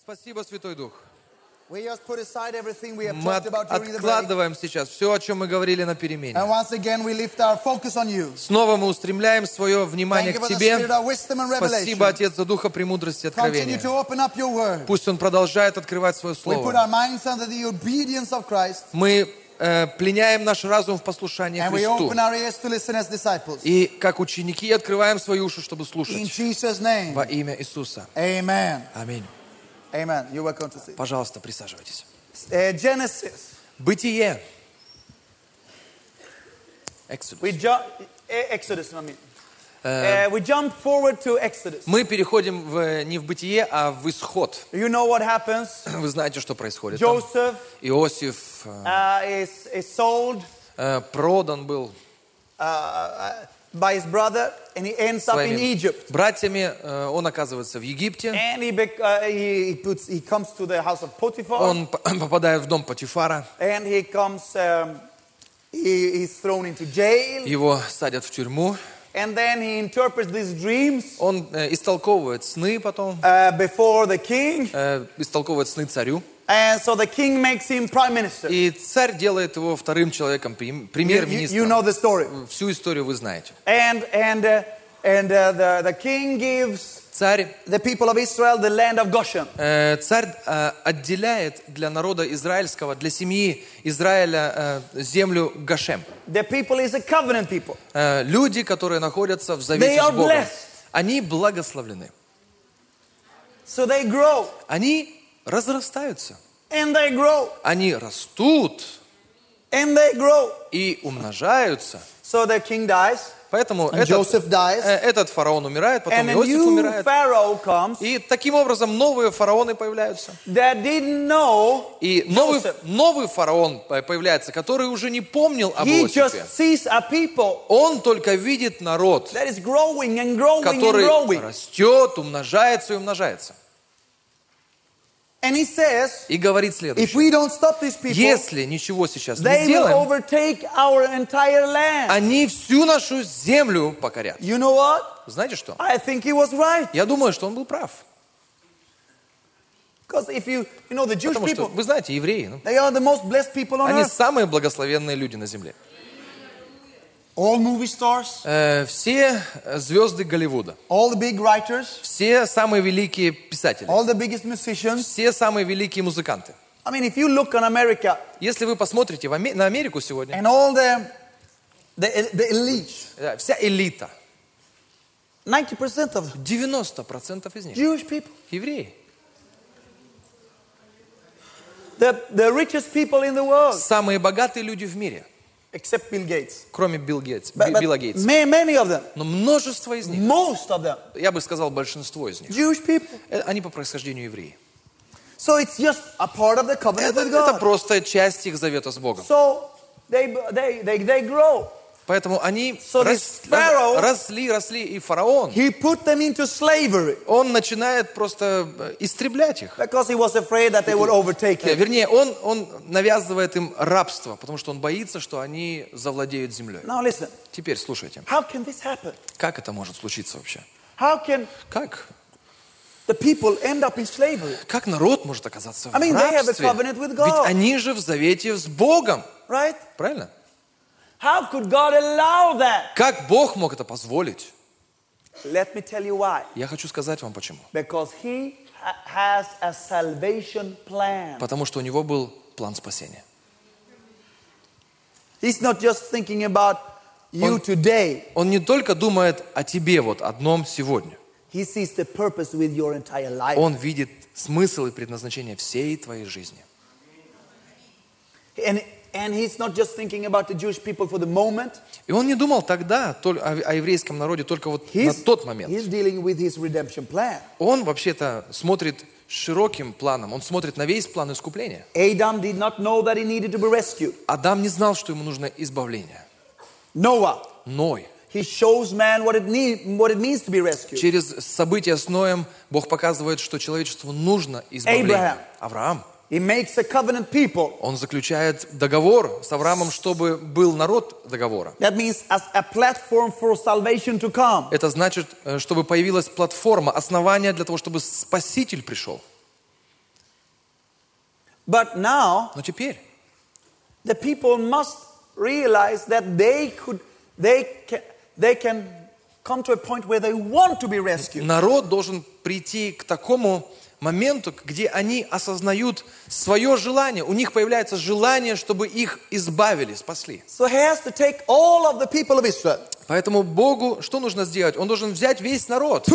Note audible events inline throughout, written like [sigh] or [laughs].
Спасибо, Святой Дух. Мы откладываем сейчас все, о чем мы говорили на перемене. Снова мы устремляем свое внимание к Тебе. Спасибо. Отец, за духа премудрости и откровения. Пусть Он продолжает открывать свое Слово. Мы э, пленяем наш разум в we Христу. И как ученики открываем свои уши, чтобы слушать. Во имя Иисуса. Аминь. Пожалуйста, присаживайтесь. Genesis. Бытие. Exodus. Uh, we jump forward to Exodus. Мы переходим в, не в бытие, а в исход. You know what happens? Вы знаете, что происходит. там. Joseph Иосиф э, uh, is, is sold э, продан был uh, by his brother and he ends up in своими Egypt. братьями. Э, Он оказывается в Египте. And he, uh, he, he, puts, he comes to the house of Potiphar Он попадает в дом Патифара. and he comes, um, he, he's thrown into jail Его садят в тюрьму. and then he interprets these dreams Он э, истолковывает сны потом. uh, before the king. э, истолковывает сны царю. And so the king makes him prime minister. И царь делает его вторым человеком, прем- You, you, you премьер-министром. know the story. Всю историю вы знаете. And, and, uh, and uh, the, the king gives Царь, the people of Israel the land of Goshen. э, царь э, отделяет для народа израильского, для семьи Израиля э, землю Гашем. The people is a covenant people. Э, люди, которые находятся в They завете are с Богом, blessed. они благословлены. So they grow Они разрастаются. and they grow Они растут and they grow. и умножаются. So the king dies Поэтому and этот, Joseph dies э, этот фараон умирает, потом and Иосиф умирает. pharaoh comes И таким образом новые фараоны появляются. that didn't know И новый, Joseph. новый фараон по- появляется, который уже не помнил об He Иосифе. just sees a people Он только видит народ, that is growing and growing and который growing. растет, умножается и умножается. И говорит следующее. Если ничего сейчас не will делаем, overtake our entire land. они всю нашу землю покорят. You know what? Знаете что? I think he was right. Я думаю, что он был прав. If you, you know, Потому что, people, вы знаете, евреи, ну, they are the most blessed people on они earth. самые благословенные люди на земле. All movie stars, Э, все звезды Голливуда, all the big writers, все самые великие писатели, all the biggest musicians. все самые великие музыканты. I mean, if you look on America Если вы посмотрите в на Америку сегодня, and all the, the, the elite, э, вся элита, 90% of them, 90% из них Jewish people. евреи. The, the richest people in the world, Самые богатые люди в мире, except Bill Gates. кроме Билл Гейтс, But, Би- but Билла Гейтса. ma- many of them, Но множество из них, most of them, я бы сказал, большинство из них, Jewish people. э, они по происхождению евреи. So it's just a part of the covenant Это, with это God. просто часть их завета с Богом. So they, they, they, they grow. Поэтому они So this Pharaoh- росли, росли, и фараон, He put them into slavery он начинает просто э, истреблять их. because he was afraid that they would overtake Э, him. Вернее, он, он навязывает им рабство, потому что он боится, что они завладеют землей. Now listen, Теперь слушайте, how can this happen? как это может случиться вообще? How can Как? the people end up in slavery? Как народ может оказаться в I mean, they have a рабстве? covenant with God. Ведь они же в завете с Богом. Right? Правильно? How could God allow that? Как Бог мог это позволить? Let me tell you why. Я хочу сказать вам почему. Because he ha- has a salvation plan. Потому что у него был план спасения. He's not just thinking about you Он- today. Он не только думает о тебе вот одном сегодня. He sees the purpose with your entire life. Он видит смысл и предназначение всей твоей жизни. And, and he's not just thinking about the Jewish people for the moment. И он не думал тогда о, еврейском народе только вот на тот момент. he's dealing with his redemption plan. Он вообще-то смотрит широким планом, он смотрит на весь план искупления. Adam did not know that he needed to be rescued. Адам не знал, что ему нужно избавление. Noah, Ной. he shows man what it, need, what it means to be rescued. Через события с Ноем Бог показывает, что человечеству нужно избавление. Abraham. Авраам. Он заключает договор с Авраамом, чтобы был народ договора. Это значит, э, чтобы появилась платформа, основание для того, чтобы Спаситель пришел. But now Но теперь the people must realize that they could they can they can come to a point where they want to be rescued. народ должен прийти к такому моменту, где они осознают свое желание. У них появляется желание, чтобы их избавили, спасли. So Поэтому Богу что нужно сделать? Он должен взять весь народ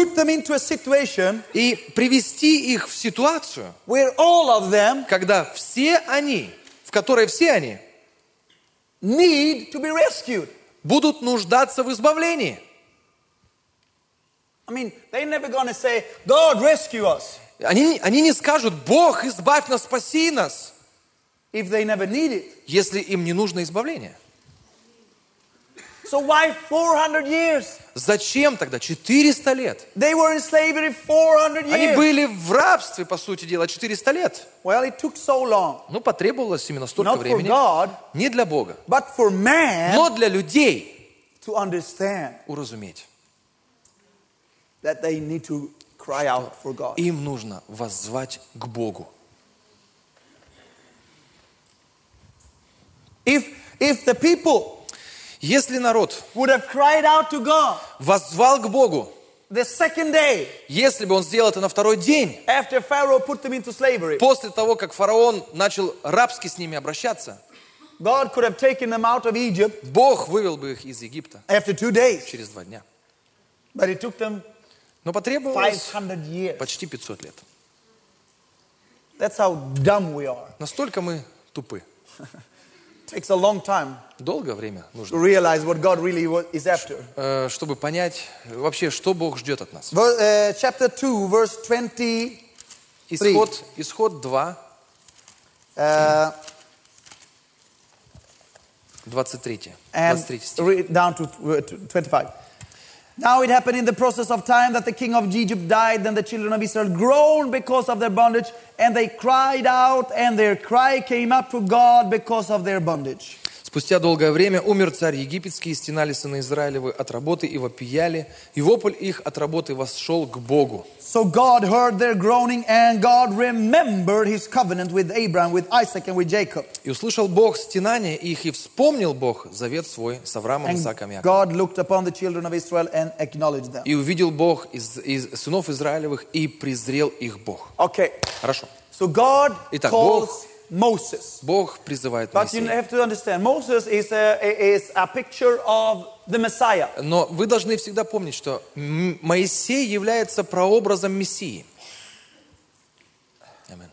и привести их в ситуацию, them когда все они, в которой все они, будут нуждаться в избавлении. I mean, they're never going to say, God, rescue us, Они, они не скажут, Бог, избавь нас, спаси нас, if they never need it. если им не нужно избавление. So why 400 years? Зачем тогда 400 лет? They were in slavery 400 Они years. были в рабстве, по сути дела, 400 лет. Well, it took so long. Ну, потребовалось именно столько Not for времени. God, Не для Бога, but for man но для людей to understand уразуметь. that they need to cry out for God. Им нужно воззвать к Богу. If, if the people Если народ would have cried out to God воззвал к Богу, the second day если бы он сделал это на второй день, after Pharaoh put them into slavery, после того, как фараон начал рабски с ними обращаться, God could have taken them out of Egypt Бог вывел бы их из Египта after two days. через два дня. But it took them Но потребовалось 500 years. почти 500 лет. That's how dumb we are. Настолько мы тупы. takes a long time Долгое время нужно, realize what God really is after. э, чтобы понять вообще, что Бог ждет от нас. Uh, chapter 2, verse 20. Исход, исход 2, Uh, 23. and 23 стих. down uh, to 25. Now it happened in the process of time that the king of Egypt died, then the children of Israel groaned because of their bondage, and they cried out, and their cry came up to God because of their bondage. Спустя долгое время умер царь египетский, и стенали сыны Израилевы от работы и вопияли, и вопль их от работы восшел к Богу. So God heard their groaning, and God remembered his covenant with Abraham, with Isaac, and with Jacob. И услышал Бог стенание их, и вспомнил Бог завет свой с Авраамом, And Исааком и Яковом. God looked upon the children of Israel and acknowledged them. И увидел Бог из, из сынов Израилевых, и презрел их Бог. Okay, Хорошо. so God Итак, calls Бог- Moses. Бог призывает But you Моисея. have to understand, Moses is a, is a picture of the Messiah. Но вы должны всегда помнить, что Моисей является прообразом Мессии. Аминь.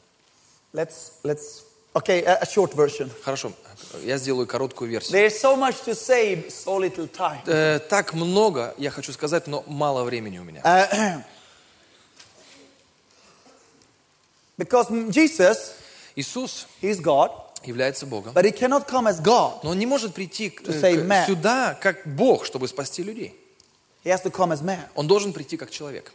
Let's, let's, okay, a, short version. Хорошо, я сделаю короткую версию. There's so much to say, so little time. Э, так много я хочу сказать, но мало времени у меня. Uh, [clears throat] because Jesus, Иисус He's God, является Богом, but He cannot come as God. но он не может прийти к- To save к- сюда как Бог, чтобы спасти людей. He has to come as man. Он должен прийти как человек.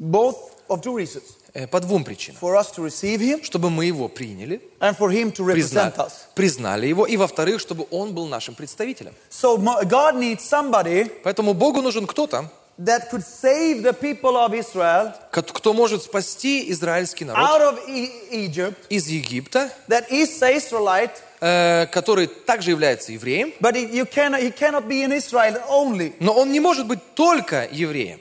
Both of two reasons. Э, По двум причинам. For us to receive Him Чтобы мы его приняли, and for Him to призна- represent us. признали его, и во-вторых, чтобы он был нашим представителем. So God needs somebody Поэтому Богу нужен кто-то, that could save the people of Israel кто может спасти израильский народ out of e- Egypt, из Египта, that is an Israelite, э, который также является евреем, but you cannot, he cannot be in Israel only. но он не может быть только евреем.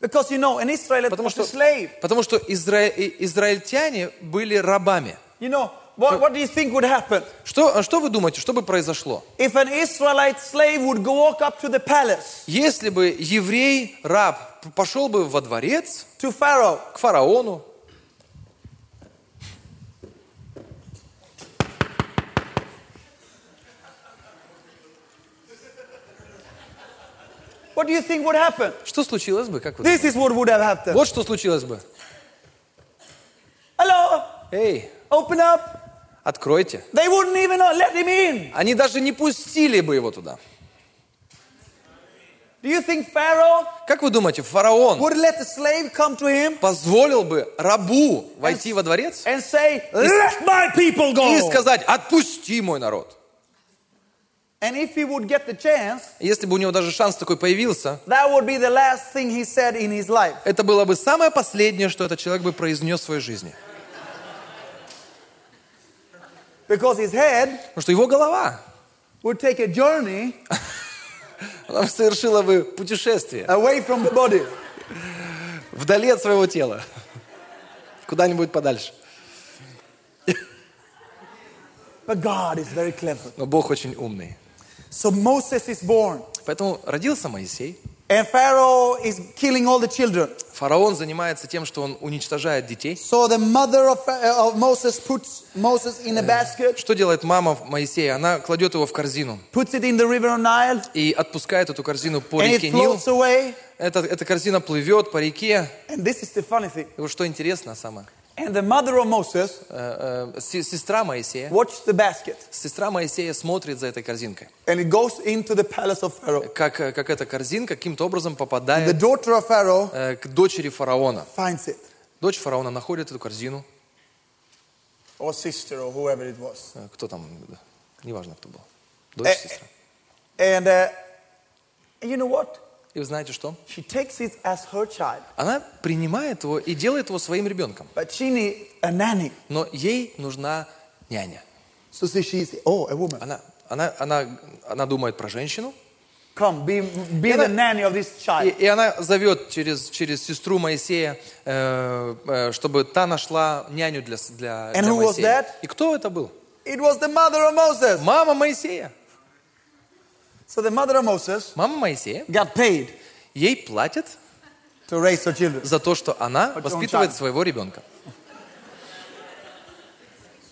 Because you know, an Israelite Потому что, slave. потому что изра- израильтяне были рабами. You know, what, what do you think would happen? Что, что вы думаете, что бы произошло? If an Israelite slave would walk up to the palace, Если бы еврей, раб, пошел бы во дворец to Pharaoh, к фараону, what do you think would happen? что случилось бы? Как вы This is what would have happened. Вот что случилось бы. Hello, Эй, open up. Откройте. They wouldn't even let him in. Они даже не пустили бы его туда. Do you think Pharaoh Как вы думаете, фараон would let the slave come to him позволил бы рабу войти во дворец and say, Let my people и go? сказать, отпусти мой народ? And if he would get the chance, Если бы у него даже шанс такой появился, that would be the last thing he said in his life. это было бы самое последнее, что этот человек бы произнес в своей жизни. Because his head Потому что его голова, would take a journey [laughs] она совершила бы путешествие away from the body. вдали от своего тела, куда-нибудь подальше. But God is very clever. Но Бог очень умный. So Moses is born, Поэтому родился Моисей. And Pharaoh is killing all the children. Фараон занимается тем, что он уничтожает детей. So the mother of, uh, of Moses puts Moses in a basket, Что делает мама Моисея? Она кладет его в корзину puts it in the river Nile, и отпускает эту корзину по and реке it Нил. floats away. Эта, эта корзина плывет по реке. And this is the funny thing. И вот что интересно самое. And the mother of Moses Э, э, се- Сестра Моисея, watched the basket, сестра Моисея смотрит за этой корзинкой. and it goes into the palace of Pharaoh. Как, э, как эта корзинка каким-то образом The попадает daughter of Pharaoh э, к дочери фараона. finds it, Дочь фараона находит эту корзину. or sister, or whoever it was. Э, Кто там? да, Неважно, кто был. Дочь, Э, сестра. And uh, you know what? И вы знаете что? She takes it as her child, Она принимает его и делает его своим ребенком. but she needs a nanny. Но ей нужна няня. So she's, oh, a woman. Она, она, она, она думает про женщину. Come, be, be Yeah, the but- nanny of this И, child. и она зовет через, через сестру Моисея, э, э, чтобы та нашла няню для, для, And для who was Моисея. that? И кто это был? It was the mother of Moses. Мама Моисея. So the mother of Moses Мама Моисея. got paid Ей платят to raise her children. за то, что она воспитывает своего ребенка.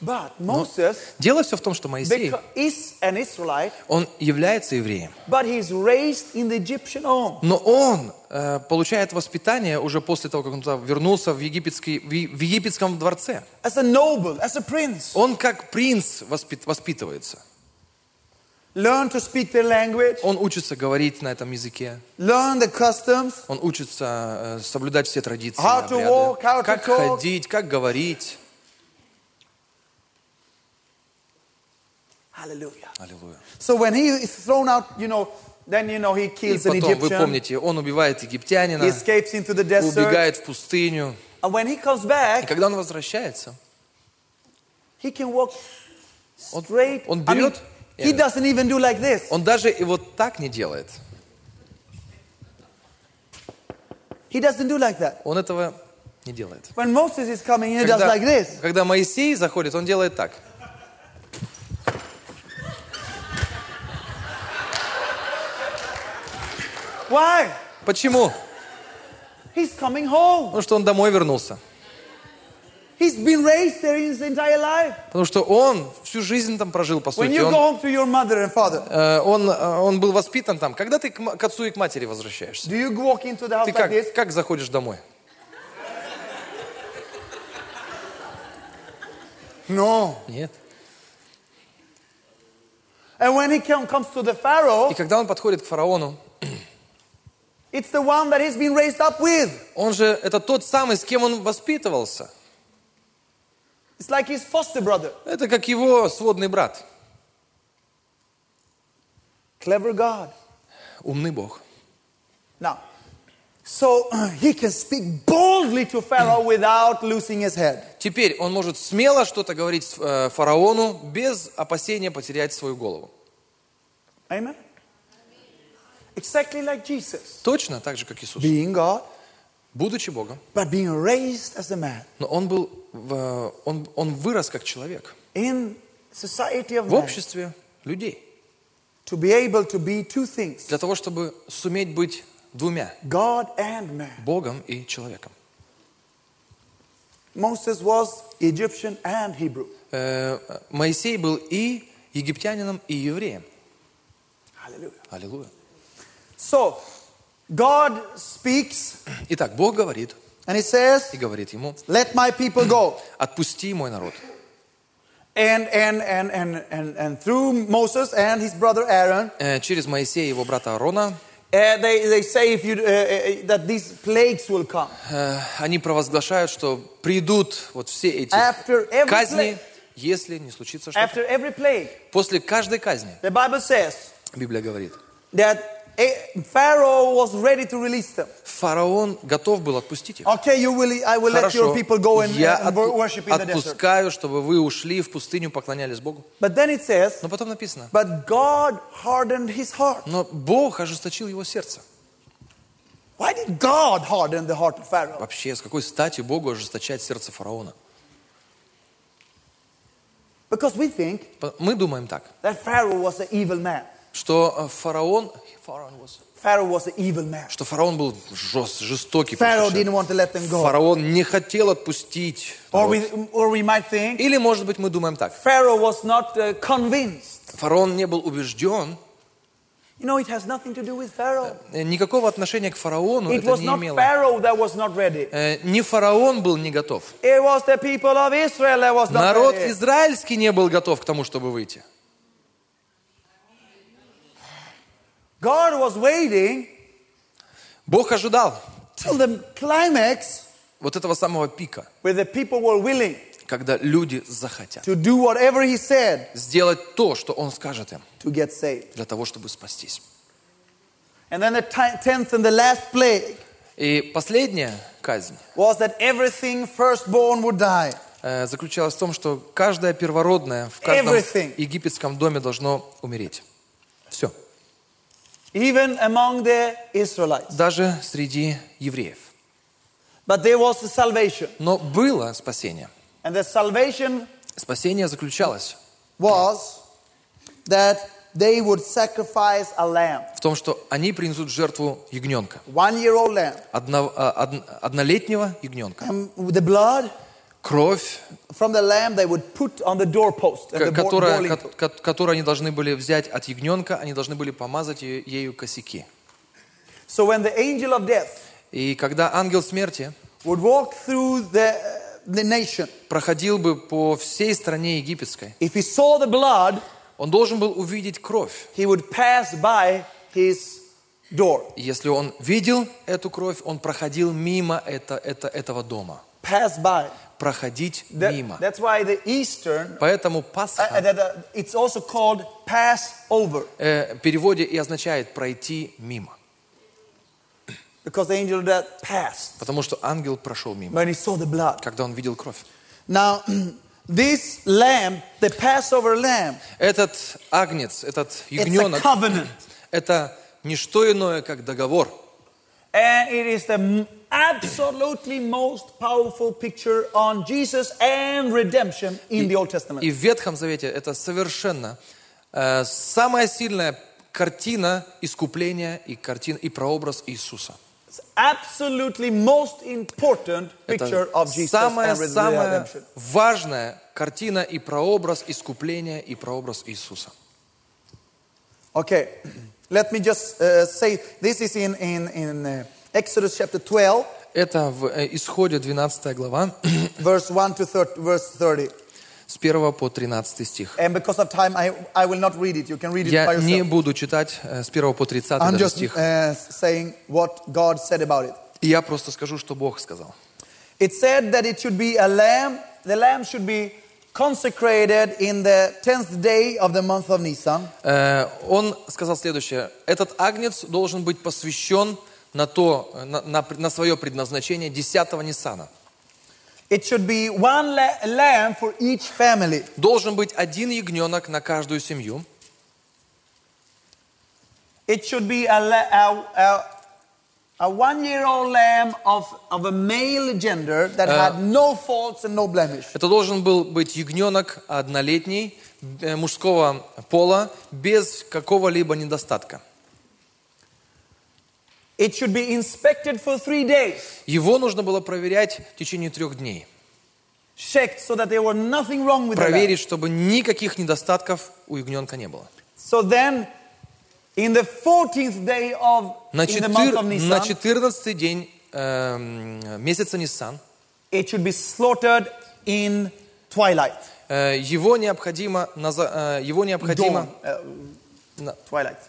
But Moses Дело все в том, что Моисей, is an Israelite, он является евреем. but he's raised in the Egyptian home. Но он э, получает воспитание уже после того, как он туда вернулся в, египетский, в, в египетском дворце. As a noble, as a prince. Он как принц воспит- воспитывается. Learn to speak their language, Он учится говорить на этом языке. learn the customs, Он учится э, соблюдать все традиции, How to walk, how to как talk. ходить, как говорить. Hallelujah. Аллилуйя. So when he is thrown out, you know, then you know he И an потом, вы помните, он убивает египтянина, he escapes into the desert, убегает в пустыню. and when he comes И back, когда он возвращается, he can walk Он- straight. он I mean, берет- he doesn't even do like this. он даже и вот так не делает. He doesn't do like that. Он этого не делает. When Moses is coming, he does Когда, like this. когда Моисей заходит, он делает так. Why? Почему? He's coming home. Потому что он домой вернулся. He's been raised there his entire life. Потому что он всю жизнь там прожил, по When сути. you Он, go home to your mother and father, он, он был воспитан там. Когда ты к, к отцу и к матери возвращаешься? Ты like как, this? как заходишь домой? No. Нет. And when he come, comes to the Pharaoh, И когда он подходит к фараону, it's the one that he's been raised up with. он же, это тот самый, с кем он воспитывался. It's like his foster brother. Это как его сводный брат. Clever God. Умный Бог. Now, so [clears throat] he can speak boldly to Pharaoh [clears throat] without losing his head. Теперь он может смело что-то говорить э, фараону без опасения потерять свою голову. Amen? Exactly like Jesus. Точно так же, как Иисус. Being God, Будучи Богом, but being raised as a man. но он был, в- он, он вырос как человек In society of в обществе людей. To be able to be two things. Для того, чтобы суметь быть двумя, God and man. Богом и человеком. Moses was Egyptian and Hebrew. Э, Моисей был и египтянином, и евреем. Hallelujah. Аллилуйя. So, God speaks Итак, Бог говорит and He says, и говорит ему, Let my people go. [clears throat] отпусти мой народ. And, and, and, and, and, and through Moses and his brother Aaron, Э, Через Моисея и его брата Аарона Uh, they, they say if you, uh, uh, that these plagues will come. Э, Они провозглашают, что придут вот все эти After every казни, plague, если не случится что-то. after every plague, После каждой казни, the Bible says Библия говорит, that eh, Pharaoh was ready to release them. фараон готов был отпустить их. Okay, you will, I will let your Хорошо, people go and, я and отпу- worship in the desert. отпускаю, чтобы вы ушли в пустыню, поклонялись Богу. But then it says, Но потом написано, but God hardened his heart. но Бог ожесточил его сердце. Why did God harden the heart of Pharaoh? Вообще, с какой стати Богу ожесточать сердце фараона? Because we think По- Мы думаем так, that Pharaoh was an evil man. Что э, фараон, что фараон был жест, жестокий. Pharaoh просто didn't want to let them go. Фараон не хотел отпустить. Или, может быть, мы думаем так. Convinced. Фараон не был убежден, э, никакого отношения к фараону It это не имело. Э, Не фараон был не готов. Народ израильский не был готов к тому, чтобы выйти. God was waiting Бог ожидал till the climax вот этого самого пика, where the people were willing когда люди захотят to do whatever he said сделать то, что Он скажет им, to get saved. для того, чтобы спастись. And then the ti- tenth and the last plague И последняя казнь was that everything firstborn would die. э, заключалась в том, что каждое первородное в каждом Everything. египетском доме должно умереть. Все. Even among the Israelites. Даже среди евреев. But there was a salvation. Но было спасение. And the salvation Спасение заключалось was that they would sacrifice a lamb, в том, что они принесут жертву ягненка. one year old lamb. Одно- а, од- однолетнего ягненка. And the blood Кровь, которая, которую они должны были взять от ягненка, они должны были помазать е- ею косяки. So when the angel of death И когда ангел смерти would walk through the, the nation, проходил бы по всей стране египетской, if he saw the blood, он должен был увидеть кровь. he would pass by his door. Если он видел эту кровь, он проходил мимо это, это, этого дома. Pass by. Проходить That- мимо. that's why the Eastern, Поэтому uh, Пасха uh, that, uh, it's also called Passover. э, в переводе и означает пройти мимо. Because the angel death passed Потому что ангел прошел мимо, when he saw the blood. когда он видел кровь. Now, this lamb, the Passover lamb, Этот агнец, этот it's a ягненок, covenant. это не что иное, как договор. And it is the absolutely most powerful picture on Jesus and redemption in the Old Testament. И в Ветхом Завете это совершенно э, самая сильная картина искупления и, картина, и прообраз Иисуса. It's absolutely most important picture Это of Jesus and red- самая-самая redemption. важная картина и прообраз искупления и прообраз Иисуса. Okay, [clears throat] let me just uh, say this is in, in, in uh, Exodus chapter 12, Это в э, Исходе 12 глава, verse 1 to 30, verse 30. с 1 по 13 стих. And because of time, I, I will not read it. You can read it by Я не буду читать э, с 1 по 30 I'm даже just стих. uh, saying what God said about it. Я просто скажу, что Бог сказал. It said that it should be a lamb. The lamb should be consecrated in the 10th day of the month of Nisan. Э, Он сказал следующее. Этот агнец должен быть посвящен на, то, на, на, на свое предназначение 10-го Ниссана. It should be one la- lamb for each family. Должен быть один ягненок на каждую семью. It should be a, a, a, a one year old lamb of, of a male gender that had no faults and no blemish. Это должен был быть ягненок однолетний, э, мужского пола, без какого-либо недостатка. It should be inspected for three days, Его нужно было проверять в течение трех дней. checked so that there was nothing wrong with the. Проверить, чтобы никаких недостатков у ягненка не было. So then, in the 14th day of На, in the month of четыр- на Nisan, 14 день эм, месяца Ниссан it should be slaughtered in twilight. э, его необходимо, наза- э, его необходимо Dawn, uh, На,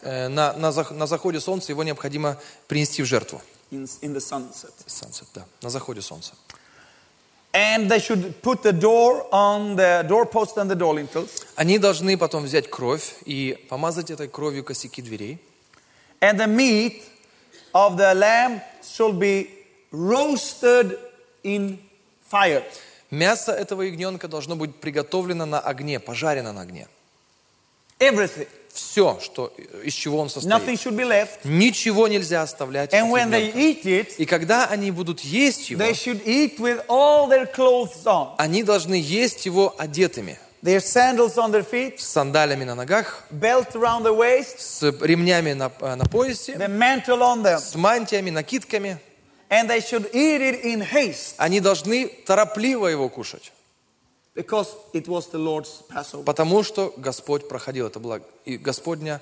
э, на, на зах- на заходе солнца его необходимо принести в жертву. in, in the sunset. Sunset, да, на заходе солнца. And they should put the door on the doorpost and the door lintels. Они должны потом взять кровь и помазать этой кровью косяки дверей. And the meat of the lamb should be roasted in fire. Мясо этого ягненка должно быть приготовлено на огне, пожарено на огне. Everything. Все, что, из чего он Nothing состоит. should be left. Ничего нельзя оставлять. And when they eat it, И когда они будут есть его, they should eat with all their clothes on. они должны есть его одетыми, Their sandals on their feet, с сандалями на ногах, belt around the waist, с ремнями на, э, на поясе, the mantle on them. с мантиями, накидками. And they should eat it in haste Они должны торопливо его кушать, because it was the Lord's Passover. потому что Господь проходил. Это была и Господня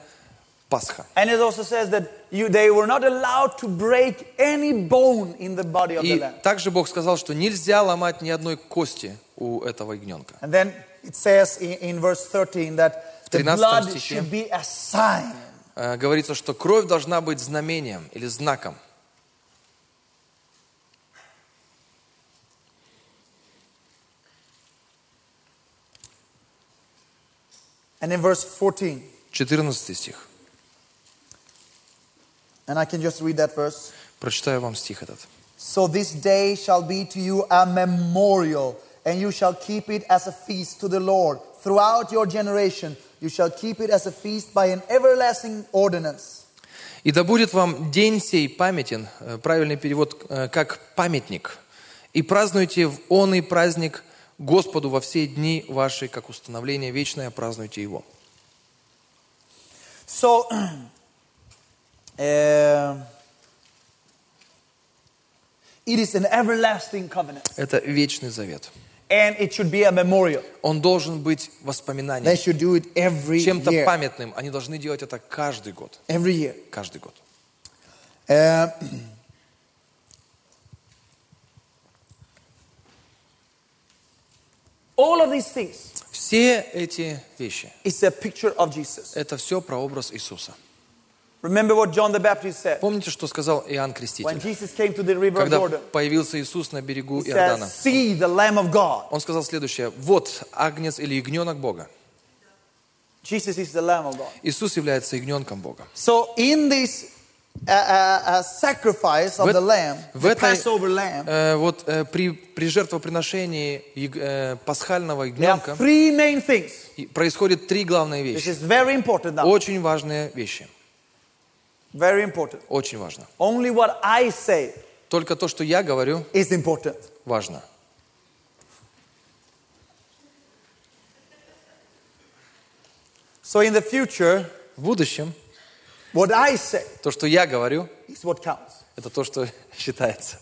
Пасха. And it also says that you, they were not allowed to break any bone in the body of the И также Бог сказал, что нельзя ломать ни одной кости у этого ягненка. And then it says in, in verse 13 that the 13 blood should be a sign. Э, Говорится, что кровь должна быть знамением или знаком. And in verse 14, 14 стих. and I can just read that verse. Прочитаю вам стих этот. So this day shall be to you a memorial, and you shall keep it as a feast to the Lord. Throughout your generation, you shall keep it as a feast by an everlasting ordinance. «И да будет вам день сей памятен», э, правильный перевод, э, как «памятник». «И празднуйте в он и праздник Господу во все дни ваши, как установление вечное, празднуйте его». So, uh, [clears throat] it is an everlasting covenant, Это вечный завет. and it should be a memorial. Он должен быть They воспоминанием, should do it every чем-то year. памятным. Они должны делать это каждый год. Every year. Каждый год. Uh, all of these things Все эти вещи, is a picture of Jesus. это все прообраз Иисуса. Remember what John the Baptist said Помните, что сказал Иоанн when Креститель? Jesus came to the river of Когда Jordan? появился Иисус на берегу He Иордана, said, "See the Lamb of God." он сказал следующее. Вот агнец или ягненок Бога. Jesus is the Lamb of God. Иисус является ягненком Бога. So in this В, the lamb, в the этой, Passover lamb, вот при, при жертвоприношении э, пасхального ягненка three main things. и происходят три главные вещи. is very important now. Очень важные вещи. Very important. Очень важно. Only what I say Только то, что я говорю, is important. важно. So in the future, В будущем what I say то, что я говорю, is what counts. это то, что [laughs] считается.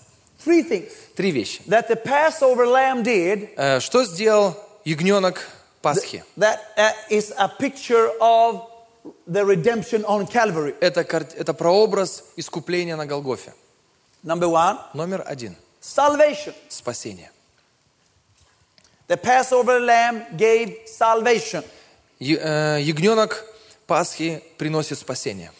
Three things Три вещи. that the Passover lamb did Э, Что сделал ягненок Пасхи? that uh, is a picture of the redemption on Calvary. Это, это прообраз искупления на Голгофе. Number one, Номер один. salvation. Спасение. The Passover lamb gave salvation. Э, Ягненок Пасхи приносит спасение.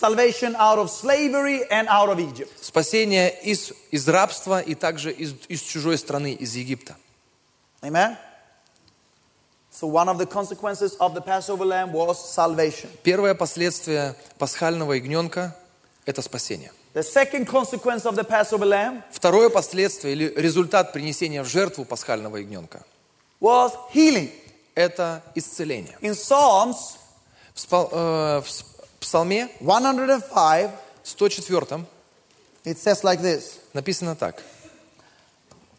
Salvation out of slavery and out of Egypt. Спасение из, из рабства и также из, из чужой страны, из Египта. Amen? So one of the consequences of the Passover lamb was salvation. Первое последствие пасхального ягненка – это спасение. The second consequence of the Passover lamb Второе последствие или результат принесения в жертву пасхального ягненка was healing. – это исцеление. In Psalms В, э, в Псалме 105, 104 it says like this. написано так.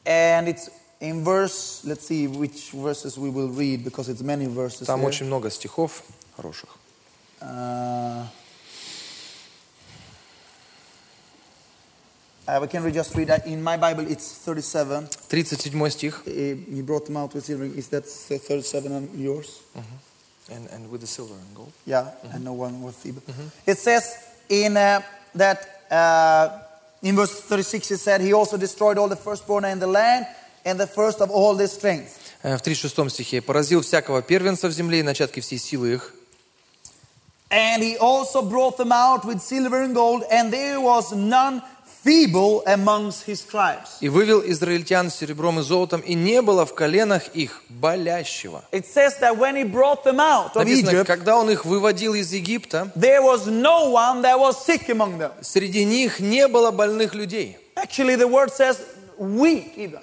And it's in verse, let's see which verses we will read because it's many verses. Там here. очень много стихов хороших. Uh, uh, we can re- just read that. In my Bible, it's 37. 37 стих. Uh, He brought them out with silver. Is that uh, 37 on yours? And, and with the silver and gold. Yeah, and no one with feeble. It says in uh, that uh, in verse 36 it said he also destroyed all the firstborn in the land and the first of all their strength. Э, В 36 стихе. «Поразил всякого первенца в земле и начатки всей силы их». And he also brought them out with silver and gold, and there was none feeble amongst his tribes. И вывел израильтян серебром и золотом, и не было в коленах их болящего. It says that when he brought them out of Написано, Egypt, когда он их выводил из Египта, there was no one that was sick among them. среди них не было больных людей. Actually, the word says weak even.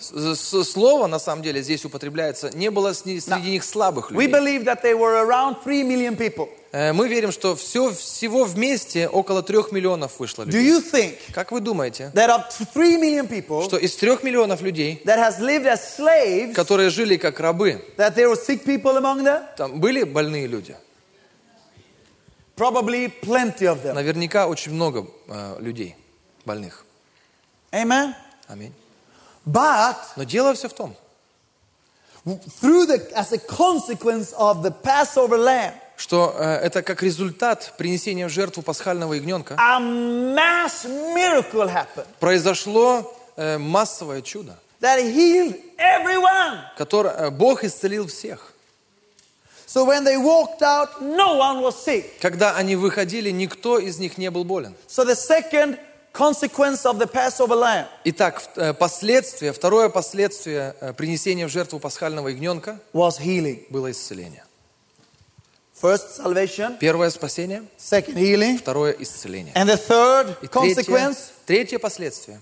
Слово, на самом деле, здесь употребляется, не было среди них слабых We людей. believe that they were around 3 million people. Э, Мы верим, что все, всего вместе около трех миллионов вышло Do людей. you think Как вы думаете, that of 3 million people что из трех миллионов людей, that has lived as slaves, которые жили как рабы, that there were sick people among them? там были больные люди? Probably plenty of them. Наверняка очень много э, людей больных. Amen. Аминь. But Но дело все в том, through the as a consequence of the Passover lamb, что э, это как результат принесения в жертву пасхального ягненка a mass miracle happened произошло э, массовое чудо, that healed everyone. которое э, Бог исцелил всех. So when they walked out, no one was sick. Когда они выходили, никто из них не был болен. So the second consequence of the Passover lamb Итак, э, последствие, второе последствие э, принесения в жертву пасхального ягненка was healing. было исцеление. First salvation, Первое спасение, second healing, второе исцеление. and the third И третье, consequence третье последствие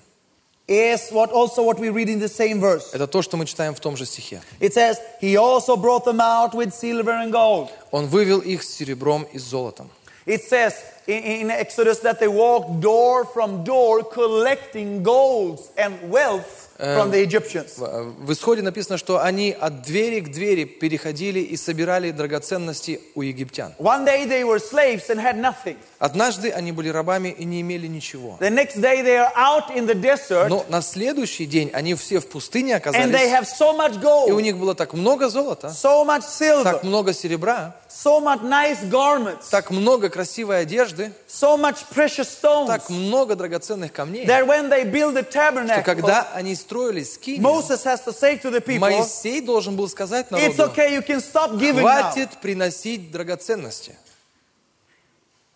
is what also what we read in the same verse. – это то, что мы читаем в том же стихе. It says, He also brought them out with silver and gold. Он вывел их с серебром и с золотом. It says in, in Exodus that they walked door from door collecting golds and wealth from the Egyptians. В э, в исходе написано, что они от двери к двери переходили и собирали драгоценности у египтян. One day they were slaves and had nothing. Однажды они были рабами и не имели ничего. The next day they are out in the desert Но на следующий день они все в пустыне and they оказались, have so much и у gold, них было так много золота, so much silver, так много серебра, so much nice garments, так много красивой одежды, so much precious stones так много драгоценных камней, that when they build the что tabernacle, когда они строили скинию, Moses has to say to the people, Моисей должен был сказать It's народу, okay, you can stop giving now. хватит приносить драгоценности.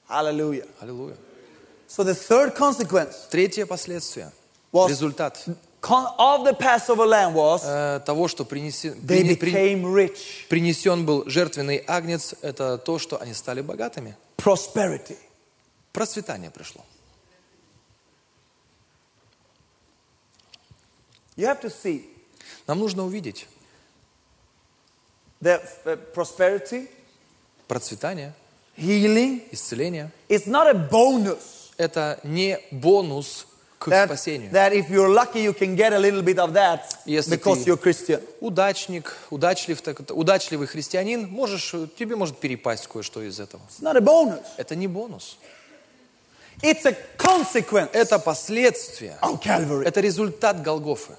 Hallelujah. Аллилуйя. So the third consequence Третье последствие, Was- результат of the Passover lamb was э, того, что принеси- they became rich. принесен был жертвенный агнец, это то, что они стали богатыми. Prosperity. Процветание пришло. You have to see Нам нужно увидеть that uh, prosperity, процветание, healing, исцеление. is not a bonus. Это не бонус к That, спасению. that if you're lucky, you can get a little bit of that Если because you're Christian. Удачник, удачлив, так, удачливый христианин, можешь, тебе может перепасть кое-что из этого. It's not a bonus. Это не бонус. It's a consequence Это последствие. of Calvary. Это результат Голгофы.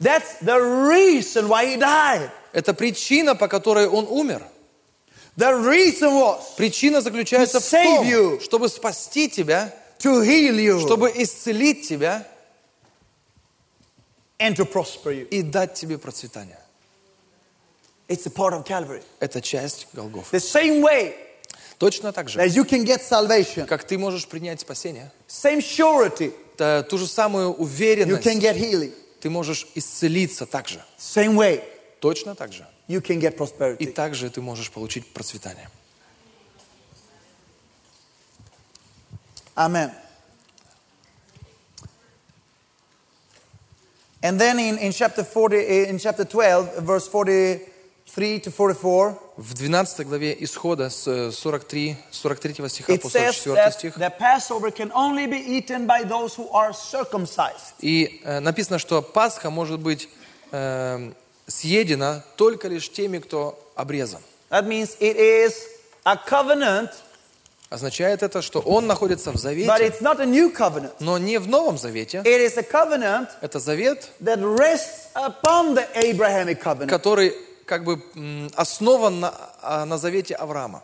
That's the reason why he died. Это причина, по которой он умер. The reason was Причина заключается в том, you. чтобы спасти тебя, to heal you чтобы исцелить тебя and to prosper you. и дать тебе процветание. It's a part of Calvary. Это часть Голгофы. The same way Точно так же, that you can get salvation, как ты можешь принять спасение, same surety, то ту же самую you уверенность can get healing. ты можешь исцелиться так же. Same way Точно так же. you can get И prosperity. также ты можешь получить процветание. Amen. And then in, in chapter 40, eh, in chapter 12, verse 43 to 44, В 12 главе Исхода с э, 43, 43 стиха по says 44 that стих. И э, написано, что Пасха может быть э, съедена только лишь теми, кто обрезан. That means it is a covenant, Означает это, что он находится в but завете, it's not a new covenant. но не в Новом Завете. It is a covenant Это завет, that rests upon the Abrahamic covenant. который как бы основан на, а, на завете Авраама.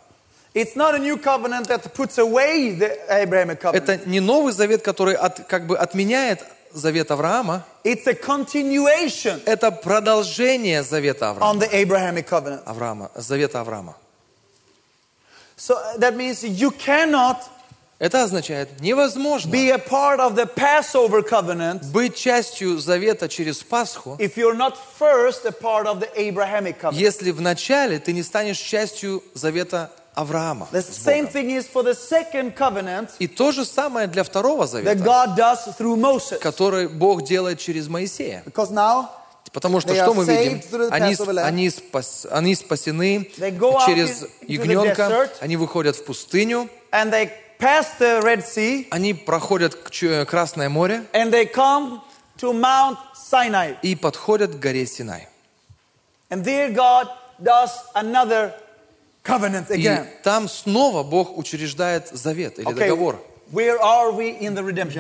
It's not a new covenant that puts away the Abrahamic covenant. Это не Новый Завет, который от- как бы отменяет завет Авраама. It's a continuation Это продолжение завета Авраама. on the Abrahamic covenant. Авраама, завета Авраама. So uh, that means you cannot Это означает, невозможно be a part of the Passover covenant быть частью завета через Пасху, if you're not first a part of the Abrahamic covenant. если вначале ты не станешь частью завета Авраама. The same thing is for the second covenant И то же самое для второго that завета, God does through Moses. который Бог делает через Моисея. Because now Потому что что мы видим? Они, они, спас- они спасены через ягненка, они выходят в пустыню, они проходят Чу- Красное море. И подходят к горе Синай. И там снова Бог учреждает завет или договор.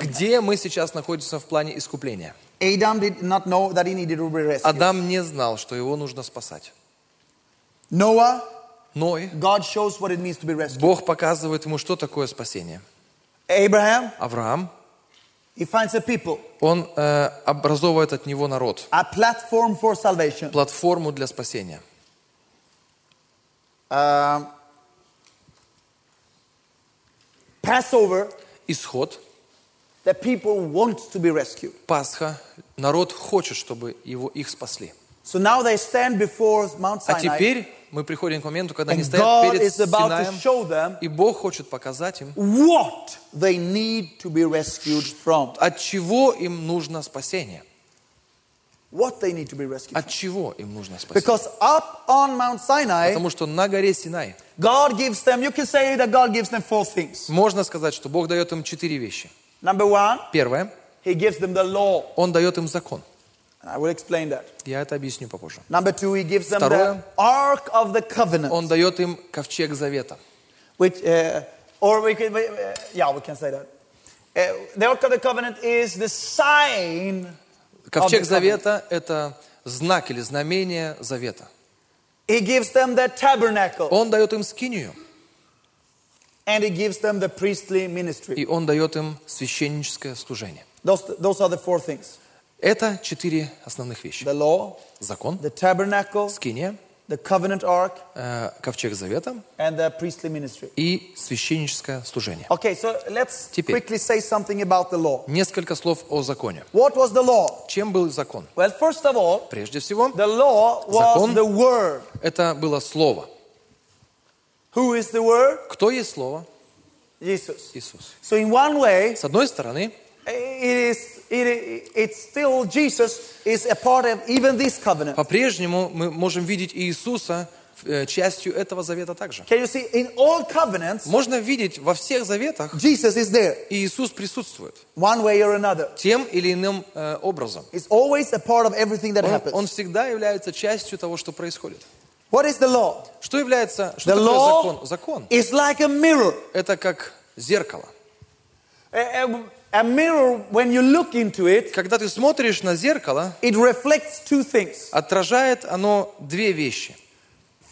Где мы сейчас находимся в плане искупления? Adam did not know that he needed to be rescued. Адам не знал, что его нужно спасать. Noah, Ной, God shows what it means to be rescued. Бог показывает ему, что такое спасение. Abraham, Авраам, he finds a people, он э, образовывает от него народ, a platform for salvation. платформу для спасения. Um, Passover, Исход, the people want to be rescued. Пасха, народ хочет, чтобы его, их спасли. So now they stand before Mount А Sinai, теперь мы приходим к моменту, когда они стоят God перед Синаем, и Бог хочет показать им, what they need to be rescued from. от чего им нужно спасение. What they need to be rescued. От чего им нужно спасение. Because up on Mount Sinai, Потому что на горе Синай God gives them, you can say that God gives them four things. можно сказать, что Бог дает им четыре вещи. Number one, Первое, He gives them the law. Он дает им закон. And I will explain that. Я это объясню попозже. Number two, He gives them the Второе. Ark of the Covenant. Он дает им ковчег завета. Which, uh, or we can, uh, yeah, we can say that. Uh, the Ark of the Covenant is the sign. Ковчег Of the завета – это знак или знамение завета. He gives them the tabernacle. Он дает им скинию, And He gives them the priestly ministry. и Он дает им священническое служение. Those, those are the four things. Это четыре основных вещи. The law, Закон, the tabernacle, скиния, the covenant ark, э, ковчег завета and the priestly ministry. и священническое служение. Okay, so let's Теперь. quickly say something about the law. Несколько слов о законе. What was the law? Чем был закон? Well, first of all, Прежде всего, the law was Закон. the word. это было слово. Who is the word? Кто есть слово? Jesus. Иисус. So in one way, С одной стороны, по-прежнему мы можем видеть Иисуса э, частью этого завета также. Can you see in all covenants Можно видеть во всех заветах, Jesus is there Иисус присутствует one way or another. тем или иным э, образом. It's always a part of everything that Он, happens. он всегда является частью того, что происходит. What is the law? Что является, что The такое law закон? Закон is like a mirror. – это как зеркало. A, a- a mirror, when you look into it, Когда ты смотришь на зеркало, it reflects two things. отражает оно две вещи.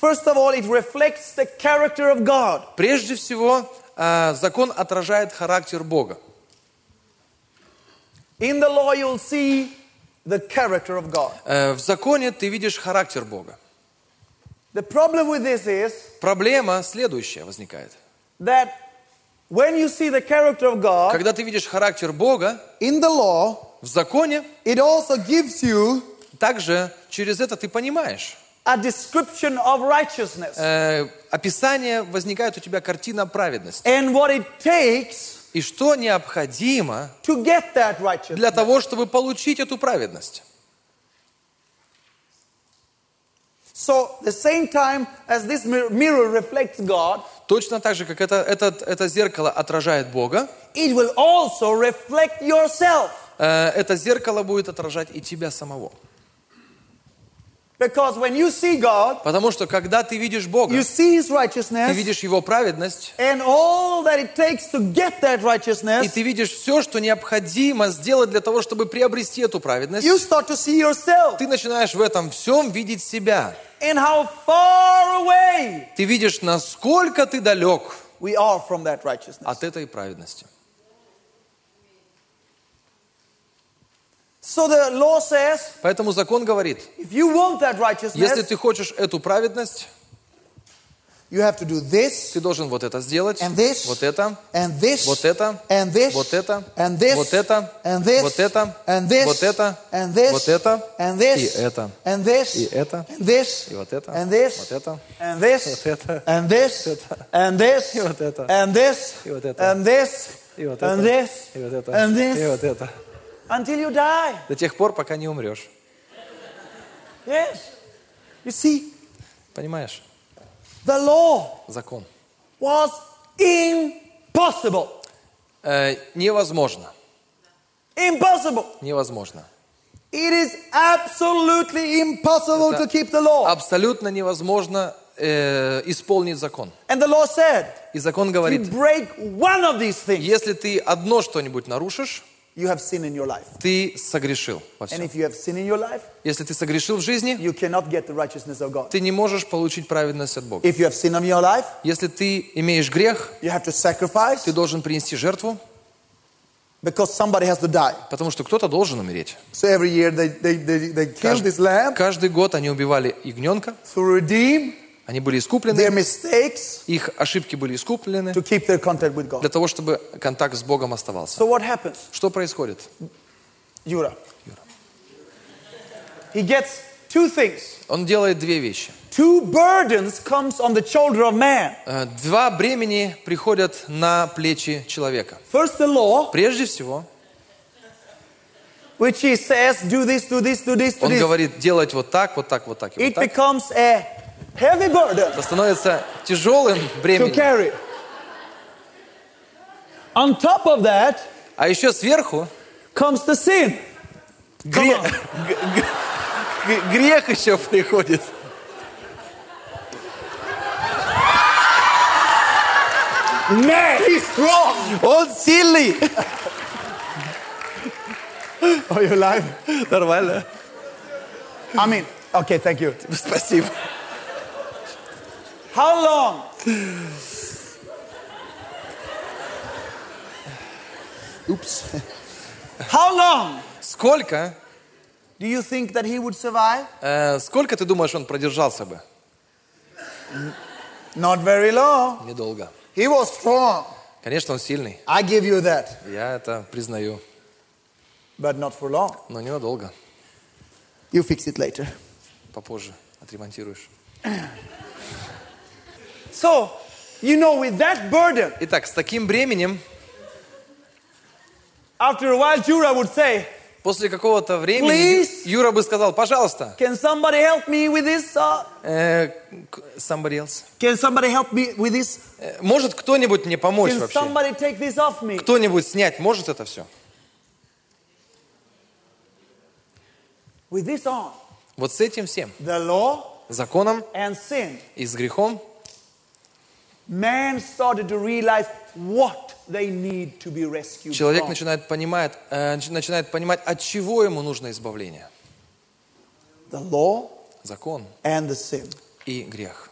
First of all, it reflects the character of God. Прежде всего, э, закон отражает характер Бога. In the law, you'll see the character of God. Э, В законе ты видишь характер Бога. The problem with this is Проблема следующая возникает. that when you see the character of God Когда ты видишь характер Бога in the law, в законе, it also gives you также через это ты понимаешь. a description of righteousness Э, описание возникает у тебя картина праведности. and what it takes И что необходимо to get that righteousness. для того, чтобы получить эту праведность. So, the same time as this mir- mirror reflects God, Точно так же, как это, этот- это зеркало отражает Бога, it will also reflect yourself. э, это зеркало будет отражать и тебя самого. Because when you see God, Потому что когда ты видишь Бога, you see His ты righteousness, видишь Его праведность, and all that it takes to get that и ты видишь все, что необходимо сделать для того, чтобы приобрести эту праведность, you start to see yourself ты начинаешь в этом всем видеть себя. And how far away Ты видишь, насколько ты далек we are from that righteousness. от этой праведности. So the law says, Поэтому закон говорит, if you want that если righteousness, ты хочешь эту праведность, You have to do this, Ты должен вот это сделать, and this, вот это, and this, вот это, and this, вот это, and this, вот это, and this, вот это, and this, вот это, and this, вот это, and this, и это, and this, и это, and this, и вот это, and this, вот это, and this, вот это, and this, and this, и вот это, and this, и вот это, and this, и вот and это, this, и вот это, and и this, вот это. until you die. До тех пор, пока не умрешь. Yes. You see, Понимаешь? The law Закон. was impossible. Э, невозможно. Impossible. Невозможно. It is absolutely impossible Это to keep the law. Абсолютно невозможно э, исполнить закон. And the law said, И закон you говорит, break one of these things, если ты одно что-нибудь нарушишь, you have sin in your life. ты согрешил во And всем. if you have sin in your life, Если ты согрешил в жизни, you cannot get the righteousness of God. ты не можешь получить праведность от Бога. If you have sin in your life, Если ты имеешь грех, you have to sacrifice ты должен принести жертву, because somebody has to die. потому что кто-то должен умереть. So every year they, they, they, they kill this lamb Каждый год они убивали ягненка, to redeem они были their искуплены, mistakes их ошибки были искуплены to keep their contact with God. для того, чтобы контакт с Богом оставался. So what happens? Что происходит? Юра. He gets two things. Он делает две вещи. Two burdens comes on the shoulder of man. Э, Два бремени приходят на плечи человека. First the law, Прежде всего, which he says, do this, do this, do this, do он this. говорит делать вот так, вот так, вот так и вот It так. becomes a heavy burden Это становится тяжелым to бременем. carry. On top of that А еще сверху comes the sin. гре- on. г- [laughs] г- г- грех еще приходит. Man, he's strong. Он сильный. Oh, you alive? Нормально. I mean, okay, thank you. Спасибо. How long? Упс. [laughs] How long Сколько, do you think that he would survive? э, сколько ты думаешь, он продержался бы? Not very long. Недолго. He was strong. Конечно, он сильный. I give you that, Я это признаю. but not for long. Но ненадолго. You fix it later. Попозже отремонтируешь. [clears throat] So, you know, with that burden, Итак, с таким бременем, after a while, Jura would say, после какого-то времени, Please? Юра бы сказал, пожалуйста, Can somebody help me with this? Uh, э, к- somebody else. can somebody help me with this? Э, Может кто-нибудь мне помочь Can вообще? somebody take this off me? Кто-нибудь снять может это все? With this on, Вот с этим всем, the law законом and sin, и с грехом, man started to realize what they need to be rescued человек начинает понимать, э, нач- начинает понимать, от чего ему нужно избавление. The law Закон and the sin. и грех.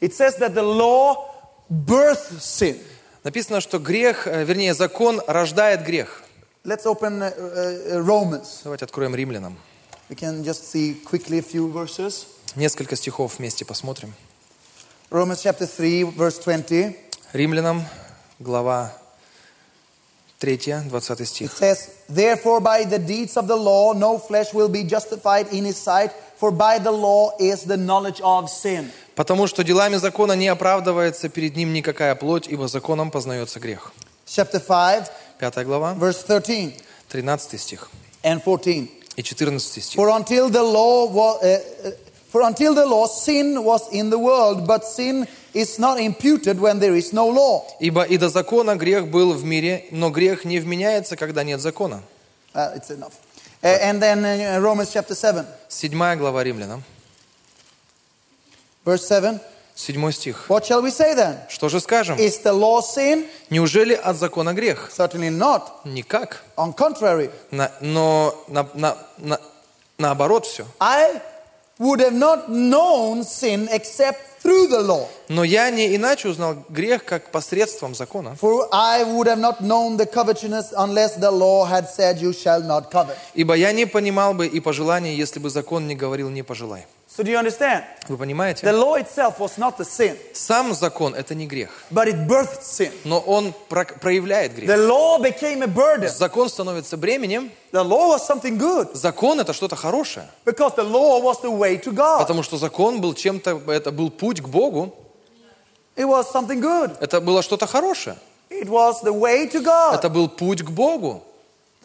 It says that the law births sin. Написано, что грех, э, вернее, закон рождает грех. Let's open uh, Romans. Давайте откроем римлянам. We can just see quickly a few verses. Несколько стихов вместе посмотрим. Romans chapter 3, verse 20. Римлянам, глава 3, 20 It стих. says, Therefore, by the deeds of the law, no flesh will be justified in his sight, for by the law is the knowledge of sin. Потому что делами закона не оправдывается перед ним никакая плоть, ибо законом познается грех. Chapter 5, 5 глава, verse 13 13 стих and 14. и 14 стих. For until the law was, uh, uh, for until the law, sin was in the world, but sin is not imputed when there is no law. Ибо и до закона грех был в мире, но грех не вменяется, когда нет закона. Uh, it's enough. Uh, and then uh, Romans chapter 7, 7 глава Римлянам, verse 7. 7 стих. What shall we say then? Что же скажем? Is the law sin? Неужели от закона грех? Certainly not. Никак. On contrary, На- но на- на- на- наоборот все. I would have not known sin except through the law. Но я не иначе узнал грех, как посредством закона. For I would have not known the covetousness unless the law had said, You shall not covet. Ибо я не понимал бы и пожелания, если бы закон не говорил «не пожелай». So do you understand? Вы The понимаете? law itself was not the sin, Сам закон – это не грех, but it birthed sin. но он про- проявляет The грех. law became a burden. Закон становится бременем, The law was something good закон – это что-то хорошее, because the law was the way to God. потому что закон был чем-то, это был путь к Богу, It was something good. это было что-то хорошее, It was the way to God. это был путь к Богу.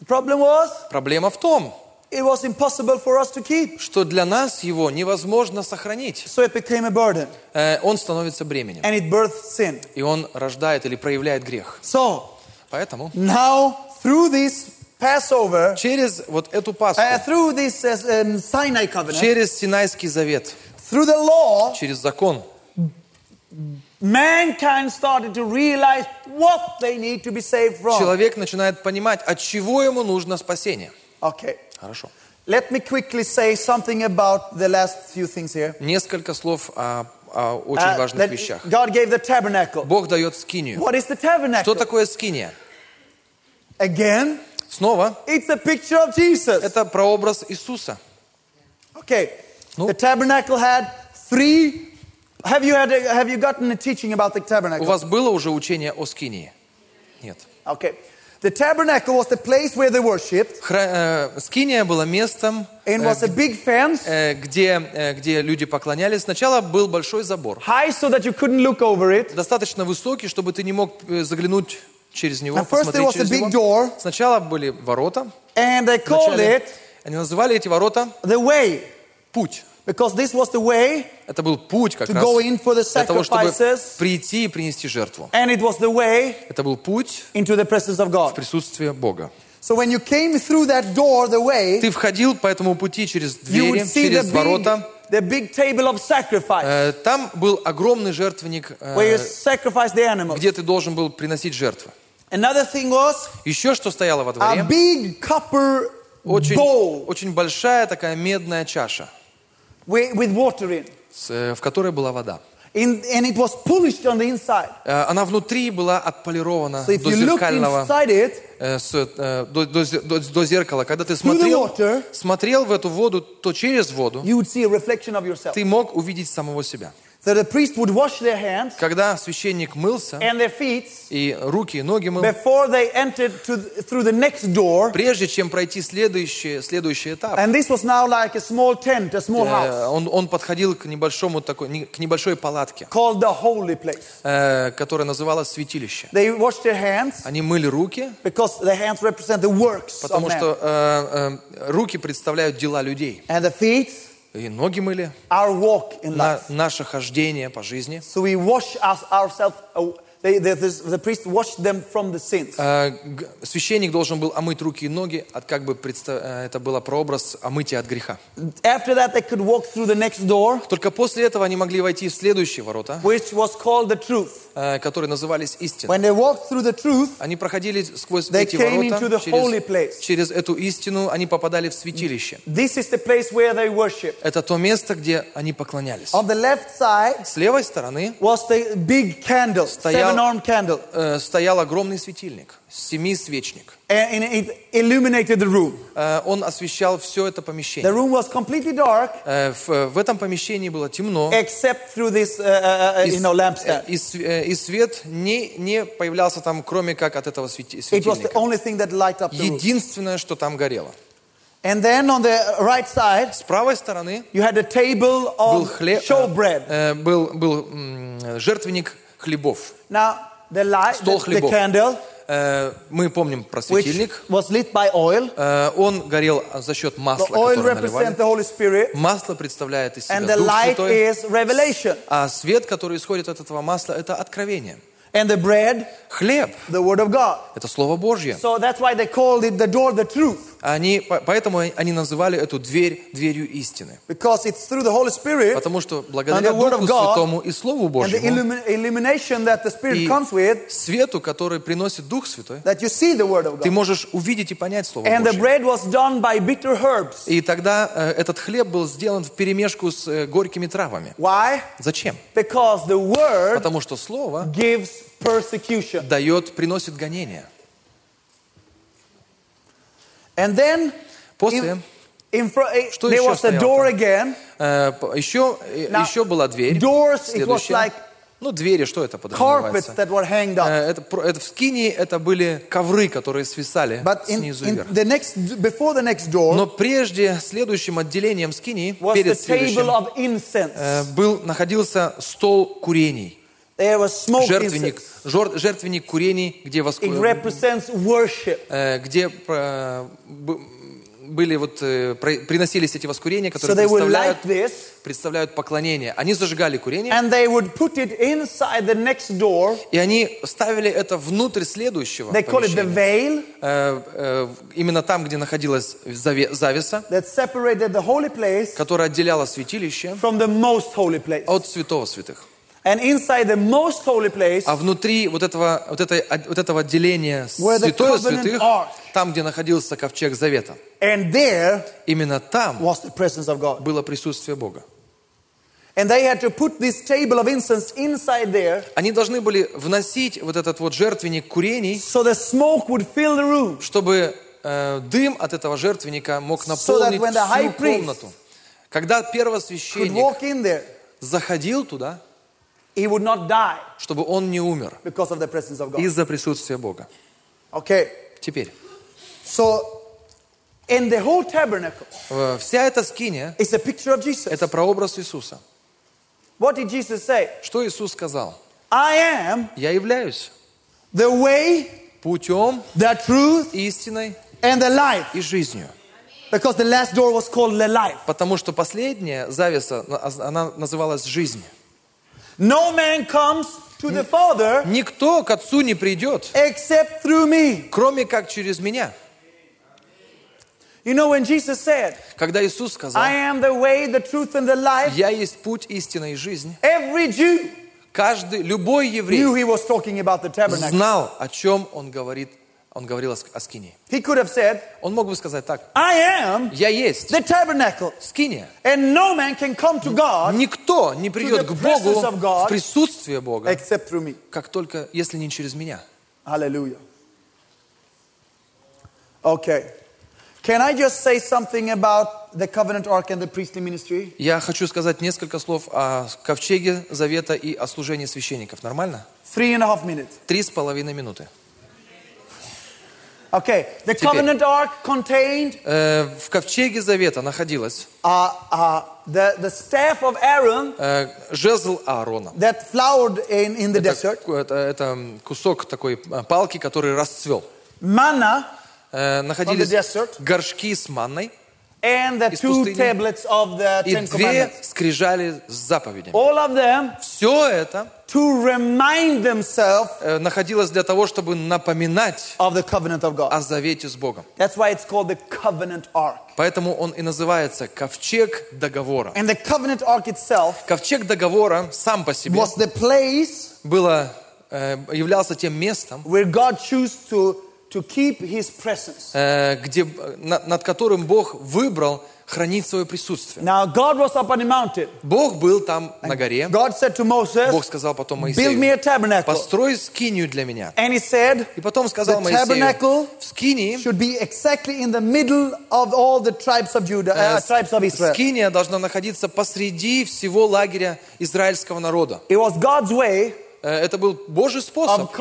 The problem was Проблема в том, it was impossible for us to keep. что для нас его невозможно сохранить. So it became a burden Э, Он становится бременем, and it birthed sin. и он рождает или проявляет грех. So Поэтому now through this Passover, через вот эту Пасху, uh, through this uh, um, Sinai covenant, через Синайский завет, through the law, через закон, mankind started to realize what they need to be saved from. человек начинает понимать, от чего ему нужно спасение. Okay. Хорошо. Let me quickly say something about the last few things here. Несколько слов о, о очень Uh, важных that вещах. God gave the tabernacle. Бог дает скинию. What is the Что tabernacle? такое скиния? Again, Снова, it's a picture of Jesus. это прообраз Иисуса. Okay. No. The tabernacle had three. Have you had? A, have you gotten a teaching about the У tabernacle? вас было уже учение о скинии? Нет. Okay. The tabernacle was the place where they worshipped, Хра- э, Скиния была местом, and э, was a big fence, э, где, э, где люди поклонялись. Сначала был большой забор, high so that you couldn't look over it. достаточно высокий, чтобы ты не мог э, заглянуть через него, At first there посмотреть was a через big него. door, Сначала были ворота, and they called Вначале it они называли эти ворота the way, путь. Because this was the way Это был путь как раз для того, чтобы прийти и принести жертву. and it was the way Это был путь into the presence of в God. присутствие Бога. So when you came through that door, the way, Ты входил по этому пути через двери, would see the через big, ворота. the big table of sacrifice, Э, Там был огромный жертвенник, э, where you sacrifice the animals. где ты должен был приносить жертвы. Another thing was Еще что стояло во a дворе? big copper Очень, bowl очень большая такая медная чаша, with, water in. с, э, в которой была вода. in. And it was polished on the inside. Э, Она внутри была отполирована So до зеркального, it, э, с, э, до, до до- до зеркала. Когда ты смотрел, water, смотрел в эту воду, то через воду you would see a reflection of yourself. ты мог увидеть самого себя. So the priest would wash their hands Когда священник мылся, and their feet и руки, и ноги мыл, before they entered to, through the next door. прежде чем пройти следующий, следующий этап, And this was now like a small tent, a small э, house он, он подходил к, небольшому такой, к небольшой палатке, called the holy place. э, которая называлась святилище. They washed their hands Они мыли руки, because the hands represent the works of потому man. что э, э, руки представляют дела людей. And the feet, И ноги мыли, our walk in на, life. наше хождение по жизни. So we wash us, ourselves, uh, they, the, the, priest washed them from the sins. Г- Священник должен был омыть руки и ноги, от как бы э, это было прообраз омытия от греха. After that, they could walk through the next door, Только после этого они могли войти в следующие ворота, which was called the truth. э, которые назывались истиной. When they walked through the truth, Они проходили сквозь They эти came into ворота, the holy place. через, через эту истину они попадали в святилище. this is the place where they worship. Это то место, где они поклонялись. On the left side С левой стороны was the big candle, Стоял- seven-armed candle, э, стоял огромный светильник, семисвечник. and it illuminated the room. Э, он освещал все это The помещение. room was completely dark Э, в, в этом помещении было темно, except through this, uh, uh, uh, you know, с- lampstand. э, и э, и свет не, не появлялся там, кроме как от этого свети- It was the светильника. only thing that lighted up the room. Единственное, что там горело. And then on the right side, С правой стороны you had a table был, of хлеб, showbread. э, был, был жертвенник хлебов. Now, the light, Стол the, the хлебов. candle, Э, мы помним про which светильник. was lit by oil. Э, он горел за счет The масла, oil которое represents наливали. the Holy Spirit, Масло представляет из себя and the Дух light Святой, is revelation. а свет, который исходит от этого масла, это откровение. And the bread, Хлеб the Word of God. – это Слово Божье. So that's why they called it the door, the truth, Они, по- поэтому они называли эту дверь дверью истины. because it's through the Holy Spirit Потому что благодаря Духу Святому и Слову Божьему, и свету, который приносит Дух Святой, that you see the Word of ты можешь увидеть и понять Слово And the Божье. bread was done by bitter herbs. И тогда э, этот хлеб был сделан в перемешку с э, горькими травами. Why? Зачем? Because the Word Потому что Слово gives persecution. дает, приносит гонения. And then После in, In front, eh, Что there еще was a door again. Э, п- еще, э, Now, еще была дверь. doors, it was like ну, двери, что это подразумевается? that were hanged Э, up. это, это в скинии это были ковры, которые свисали But in, снизу in вверх. the next, before the next door Но прежде, следующим отделением the перед следующим, э, был, находился стол курений. Жертвенник, жертвенник курений, где, воску- э, где э, были вот, э, приносились эти воскурения, которые представляют, this представляют поклонение. Они зажигали курение, and they would put it inside the next door. и они ставили это внутрь следующего They call it the veil Э, э, именно там, где находилась заве- завеса, that separated the holy place которая отделяла святилище from the most holy place. от святого святых. And inside the most holy place А внутри вот этого, вот этой, вот этого отделения covenant святых, ark. там, где находился ковчег завета, and there именно там was the presence of God. было присутствие Бога. And they had to put this table of incense inside there Они должны были вносить вот этот вот жертвенник курений, so the smoke would fill the room. чтобы э, дым от этого жертвенника мог So наполнить high всю комнату. Когда первосвященник there, заходил туда, he would not die чтобы он не умер because of the presence of God. из-за присутствия Бога. Okay. Теперь, So in the whole tabernacle э, вся эта скиния is a picture of Jesus. – это прообраз Иисуса. What did Jesus say? Что Иисус сказал? I am Я являюсь the way, путем, the truth, истиной and the life. и жизнью. Because the last door was called the life. Потому что последняя завеса, она называлась «жизнь». No man comes to the Father Никто к Отцу не придет, except through me. кроме как через меня. You know, when Jesus said, Когда Иисус сказал, I am the way, the truth, and the life, «Я есть путь, истина и жизнь», every Jew каждый, любой knew еврей he was talking about the tabernacle. знал, о чем он говорит. Он говорил о ск- о скине. He could have said, Он мог бы сказать так, I am «Я есть the tabernacle, скиния». and no man can come to God Никто не придет к Богу God в присутствие Бога, except through me. как только, если не через меня. Hallelujah. Okay. Can I just say something about the covenant ark and the priestly ministry? Я хочу сказать несколько слов о ковчеге Завета и о служении священников. Нормально? Three and a half minutes. Три с половиной минуты. Okay. The covenant ark contained Э, в ковчеге Завета находилась uh, uh, the, the staff of Aaron э, жезл Аарона. that flowered in, in the Это, desert, это- это кусок такой э, палки, который расцвел. manna, Э, находились desert. горшки с манной and the two tablets of the и Ten две Commandments. скрижали с заповедями. All of them Все это to remind themselves э, находилось для того, чтобы напоминать of the covenant of God. о завете с Богом. That's why it's called the covenant ark. Поэтому он и называется ковчег договора. And the covenant ark itself Ковчег договора сам по себе was the place было, э, являлся тем местом, where God chose to, to keep his presence. э, где, на- над которым Бог выбрал хранить свое присутствие. Now, God was up on the mountain. Бог был там на горе. God said to Бог Moses, сказал потом Build me a Моисею, tabernacle. построй скинию для меня. And he said, И потом сказал The Моисею, tabernacle в скинии, should be exactly in the middle of all the tribes of Judah, э, uh, tribes of Israel. скиния должна находиться посреди всего лагеря израильского народа. It was God's way Э, Это был Божий способ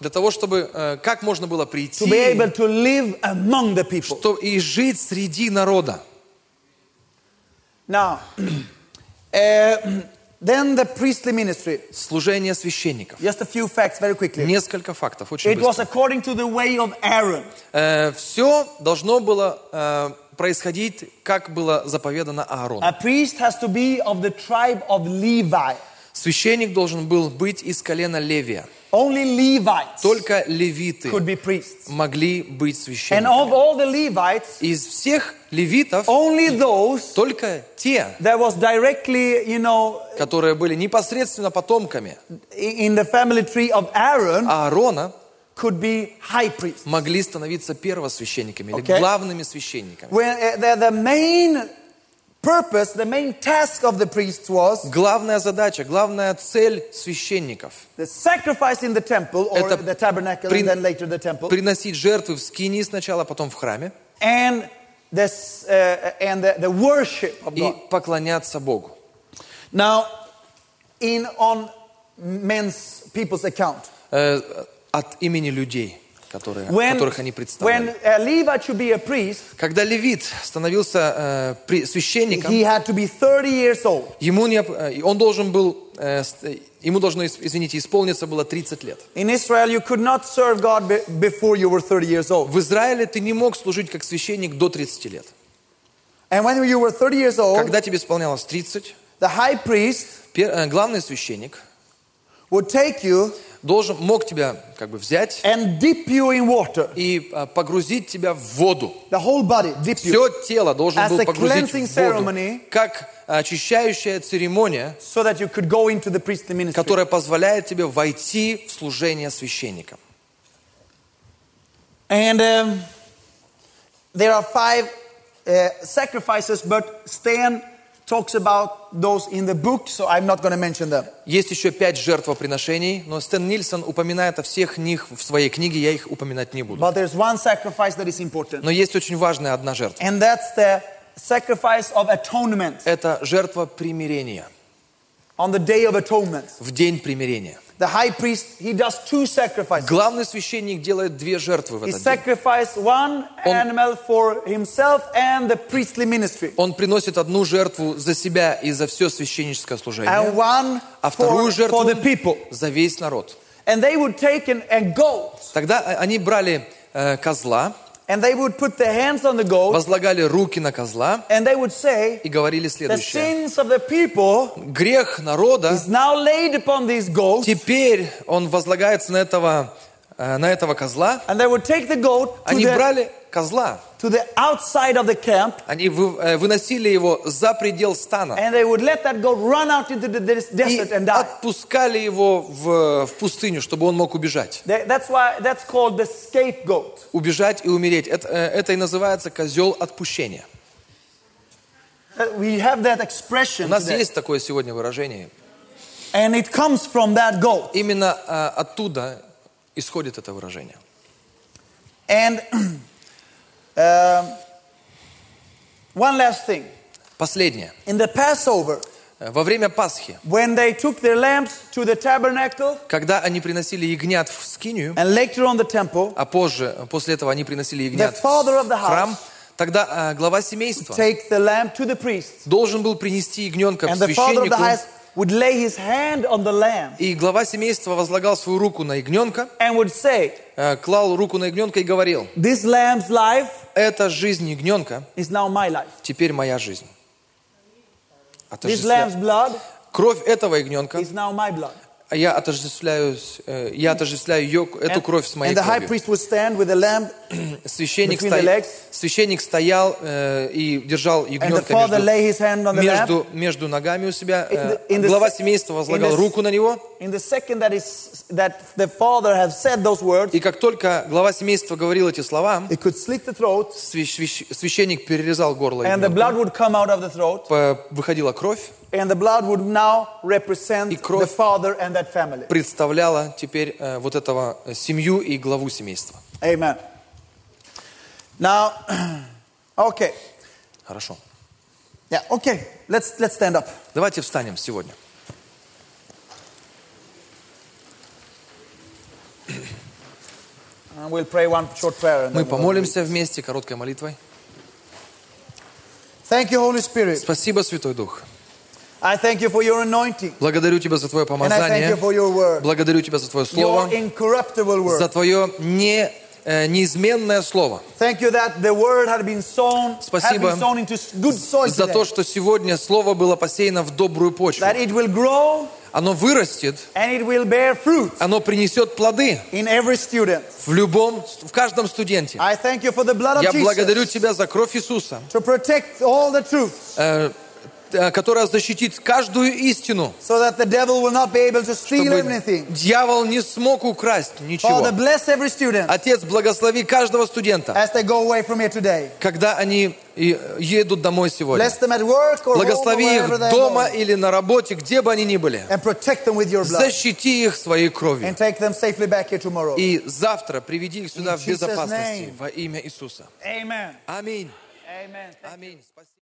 для того, чтобы э, как можно было прийти be able to live among the people. что, и жить среди народа. Now, uh, [clears throat] then the priestly ministry. Служение священников. Just a few facts very quickly. Несколько фактов, очень It was быстро. according to the way of Aaron. все должно было э, происходить, как было заповедано Аарону. A priest has to be of the tribe of Levi. Священник должен был быть из колена Левия. Only Levites Только левиты could be priests. могли быть And of священниками. all the Levites, Из всех левитов only those только те, that was directly, you know, которые были непосредственно потомками in the family tree of Aaron Аарона, could be high priests. могли становиться первосвященниками или Okay. главными священниками. When uh, the, the main purpose, the main task of the priests was Главная задача, главная цель священников the sacrifice in the temple or Это the tabernacle прин- and then later the temple. приносить жертвы в скинии сначала, потом в храме. And this, uh, and the, the worship of и God. поклоняться Богу. Now, in on men's people's account, Э, от имени людей, Которые, when, которых они представляли. a priest, Когда левит становился э, при- священником, he had to be 30 years old. ему необ- э, он должен был, э, ст- ему должно, извините, исполниться было 30 лет. In Israel, you could not serve God be- before you were 30 years old. В Израиле ты не мог служить как священник до 30 лет. And when you were 30 years old, Когда тебе исполнялось 30, the high priest э, главный священник would take you должен, мог тебя как бы взять and dip you in water. и э, погрузить тебя в воду. The whole body, dip you. Все тело должен As был погрузить в воду, ceremony. как очищающая церемония, So that you could go into the priestly ministry. которая позволяет тебе войти в служение священника. And um, there are five uh, sacrifices, but Stan talks about those in the book, so I'm not going to mention them. Есть еще пять жертвоприношений, но Стэн Нильсон упоминает о всех них в своей книге, я их упоминать не буду. But there's one sacrifice that is important, Но есть очень важная одна жертва. and that's the sacrifice of atonement Это жертва примирения, on the day of atonement. в день примирения. The high priest, he does two sacrifices. Главный священник делает две жертвы в этот день. one Он- animal for himself and the priestly ministry, Он приносит одну жертву за себя и за все священническое and служение, one а for, вторую for жертву the people. за весь народ. And they would take an, a goat, Тогда э, они брали э, козла, and they would put their hands on the goat, возлагали руки на козла and they would say, и говорили The следующее. sins of the people Грех народа is now laid upon these goats, Теперь он возлагается на этого, э, на этого козла. and they would take the goat to Они the, брали козла, to the outside of the camp, они э, выносили его за предел стана and they would let that goat run out into the desert and die. отпускали его в, в пустыню, чтобы он мог убежать. They- That's why that's called the scapegoat. Убежать и умереть. Это, э, это и называется козел отпущения. Uh, We have that У expression, нас today. есть такое сегодня выражение. and it comes from that goat. Именно э, оттуда исходит это выражение. And [clears throat] um, one last thing. Последнее. In the Passover, Э, Во время Пасхи, when they took their lambs to the tabernacle когда они приносили ягнят в скинию, and later on the temple, а позже, после этого они приносили ягнят в father of the храм, house тогда э, глава семейства take the lamb to the priest. должен был принести ягненка к And the the священнику, would lay his hand on the lamb и глава семейства возлагал свою руку на ягненка, and would say, э, клал руку на ягненка и говорил, This lamb's life это жизнь ягненка, is now my life. теперь моя жизнь. This lamb's blood Кровь этого ягненка, is now my blood. А я отождествляю, э, я отождествляю ее, эту And, кровь с моей кровью. [clears throat] Священник, between the сто- legs. священник стоял э, и держал ягненка между, между, между ногами у себя. In э, the- in the глава se- семейства in возлагал the- руку на него, In that is that words, и как только глава семейства говорил эти слова, throat, свящ- свящ- священник перерезал горло ягненка. выходила кровь, and the blood would now represent И кровь the father and that family. представляла теперь э, вот этого э, семью и главу семейства. Amen. Now, okay, Хорошо. yeah, okay. Let's let's stand up. Давайте встанем сегодня. And we'll pray one short prayer. Мы помолимся вместе короткой молитвой. Thank you, Holy Spirit. Спасибо, Святой Дух. Благодарю Тебя за Твое and I thank you помазание. for your word, Благодарю Тебя за Твое Слово, за Твое не, э, неизменное Слово. Thank you that the word had been sown, had Спасибо been sown into good soil За то, что сегодня Слово было посеяно в добрую почву. Оно вырастет, оно принесет плоды в любом, в каждом студенте. I thank you for the blood of Я благодарю Тебя за кровь Иисуса, которая защитит каждую истину, so that the devil will not be able to steal anything. дьявол не смог украсть ничего. Father, bless every student Отец, благослови каждого студента, as they go away from here today. когда они и- едут домой сегодня. Благослови их дома или на работе, где бы они ни были. Защити их своей кровью. И завтра приведи их сюда в безопасности во имя Иисуса. Аминь. Аминь.